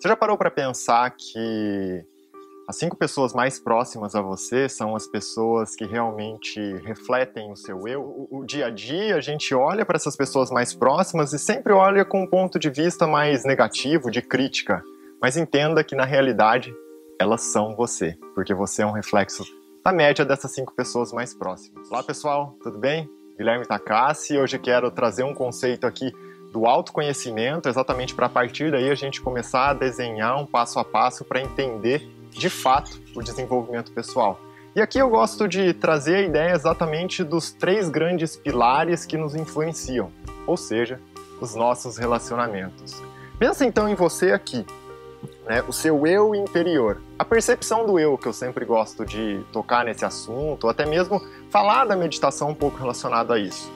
Você já parou para pensar que as cinco pessoas mais próximas a você são as pessoas que realmente refletem o seu eu? O, dia a dia a gente olha para essas pessoas mais próximas e sempre olha com um ponto de vista mais negativo, de crítica. Mas entenda que na realidade elas são você, porque você é um reflexo da média dessas cinco pessoas mais próximas. Olá pessoal, tudo bem? Guilherme Takassi, hoje quero trazer um conceito aqui do autoconhecimento, exatamente para a partir daí a gente começar a desenhar um passo a passo para entender de fato o desenvolvimento pessoal. E aqui eu gosto de trazer a ideia exatamente dos três grandes pilares que nos influenciam, ou seja, os nossos relacionamentos. Pensa então em você aqui, né, o seu eu interior, a percepção do eu, que eu sempre gosto de tocar nesse assunto, ou até mesmo falar da meditação um pouco relacionado a isso.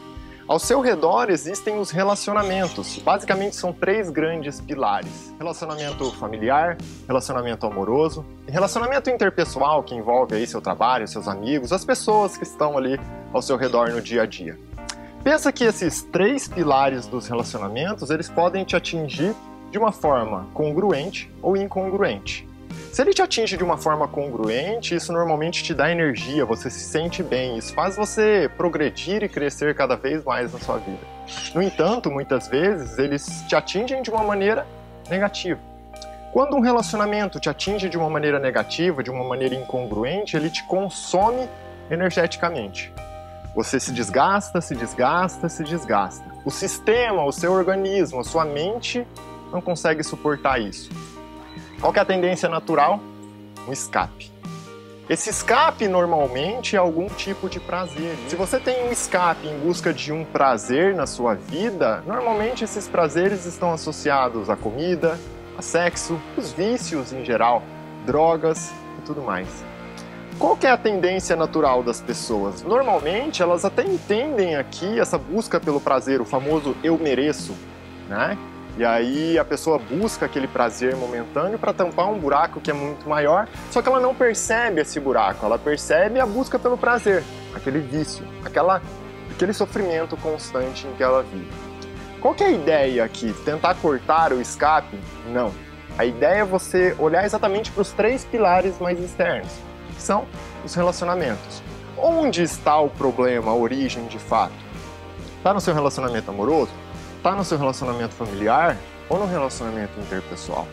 Ao seu redor existem os relacionamentos. Basicamente são três grandes pilares: relacionamento familiar, relacionamento amoroso e relacionamento interpessoal, que envolve aí seu trabalho, seus amigos, as pessoas que estão ali ao seu redor no dia a dia. Pensa que esses três pilares dos relacionamentos, eles podem te atingir de uma forma congruente ou incongruente. Se ele te atinge de uma forma congruente, isso normalmente te dá energia, você se sente bem, isso faz você progredir e crescer cada vez mais na sua vida. No entanto, muitas vezes eles te atingem de uma maneira negativa. Quando um relacionamento te atinge de uma maneira negativa, de uma maneira incongruente, ele te consome energeticamente. Você se desgasta, se desgasta, se desgasta. O sistema, o seu organismo, a sua mente não consegue suportar isso. Qual é a tendência natural? Um escape. Esse escape normalmente é algum tipo de prazer. Se você tem um escape em busca de um prazer na sua vida, normalmente esses prazeres estão associados à comida, a sexo, os vícios em geral, drogas e tudo mais. Qual é a tendência natural das pessoas? Normalmente elas até entendem aqui essa busca pelo prazer, o famoso eu mereço, né? E aí a pessoa busca aquele prazer momentâneo para tampar um buraco que é muito maior, só que ela não percebe esse buraco, ela percebe a busca pelo prazer, aquele vício, aquela, aquele sofrimento constante em que ela vive. Qual que é a ideia aqui? Tentar cortar o escape? Não. A ideia é você olhar exatamente para os três pilares mais externos, que são os relacionamentos. Onde está o problema, a origem de fato? Está no seu relacionamento amoroso? Está no seu relacionamento familiar ou no relacionamento interpessoal.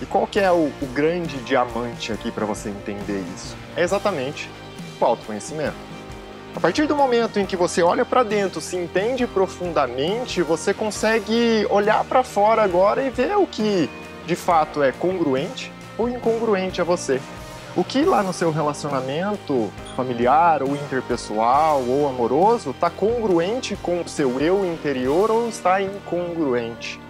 E qual que é o, o grande diamante aqui para você entender isso? É exatamente o autoconhecimento. A partir do momento em que você olha para dentro, se entende profundamente, você consegue olhar para fora agora e ver o que de fato é congruente ou incongruente a você. O que lá no seu relacionamento familiar ou interpessoal ou amoroso está congruente com o seu eu interior ou está incongruente?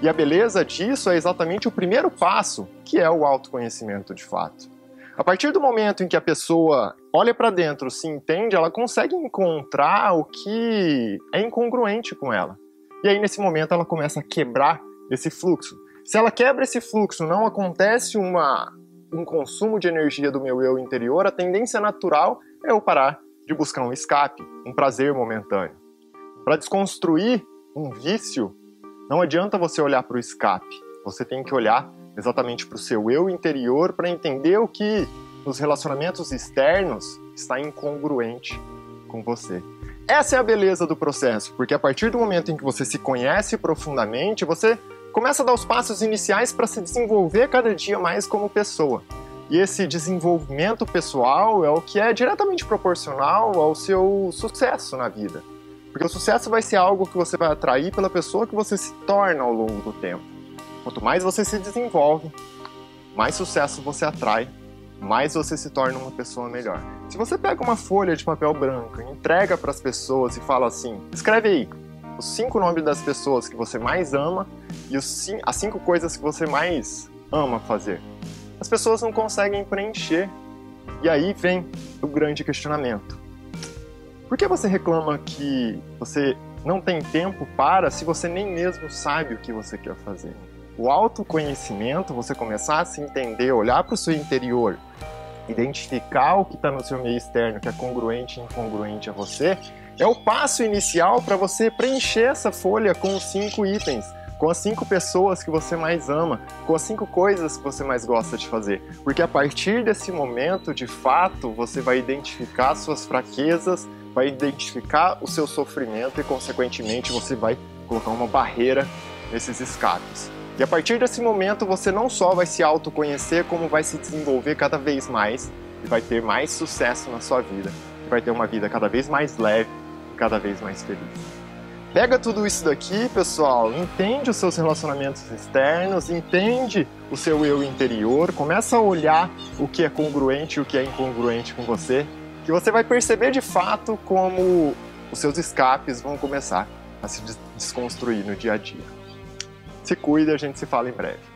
E a beleza disso é exatamente o primeiro passo, que é o autoconhecimento de fato. A partir do momento em que a pessoa olha para dentro, se entende, ela consegue encontrar o que é incongruente com ela. E aí, nesse momento, ela começa a quebrar esse fluxo. Se ela quebra esse fluxo, não acontece uma um consumo de energia do meu eu interior, a tendência natural é eu parar de buscar um escape, um prazer momentâneo. Para desconstruir um vício, não adianta você olhar para o escape, você tem que olhar exatamente para o seu eu interior para entender o que nos relacionamentos externos está incongruente com você. Essa é a beleza do processo, porque a partir do momento em que você se conhece profundamente, você começa a dar os passos iniciais para se desenvolver cada dia mais como pessoa. E esse desenvolvimento pessoal é o que é diretamente proporcional ao seu sucesso na vida. Porque o sucesso vai ser algo que você vai atrair pela pessoa que você se torna ao longo do tempo. Quanto mais você se desenvolve, mais sucesso você atrai, mais você se torna uma pessoa melhor. Se você pega uma folha de papel branco, entrega para as pessoas e fala assim: escreve aí os cinco nomes das pessoas que você mais ama e os, as cinco coisas que você mais ama fazer. As pessoas não conseguem preencher. E aí vem o grande questionamento. Por que você reclama que você não tem tempo para se você nem mesmo sabe o que você quer fazer? O autoconhecimento, você começar a se entender, olhar para o seu interior, identificar o que está no seu meio externo que é congruente e incongruente a você, é o passo inicial para você preencher essa folha com os cinco itens com as cinco pessoas que você mais ama, com as cinco coisas que você mais gosta de fazer. Porque a partir desse momento, de fato, você vai identificar suas fraquezas, vai identificar o seu sofrimento e, consequentemente, você vai colocar uma barreira nesses escapes. E a partir desse momento, você não só vai se autoconhecer, como vai se desenvolver cada vez mais e vai ter mais sucesso na sua vida. Vai ter uma vida cada vez mais leve cada vez mais feliz. Pega tudo isso daqui, pessoal, entende os seus relacionamentos externos, entende o seu eu interior, começa a olhar o que é congruente e o que é incongruente com você, que você vai perceber de fato como os seus escapes vão começar a se desconstruir no dia a dia. Se cuida, a gente se fala em breve.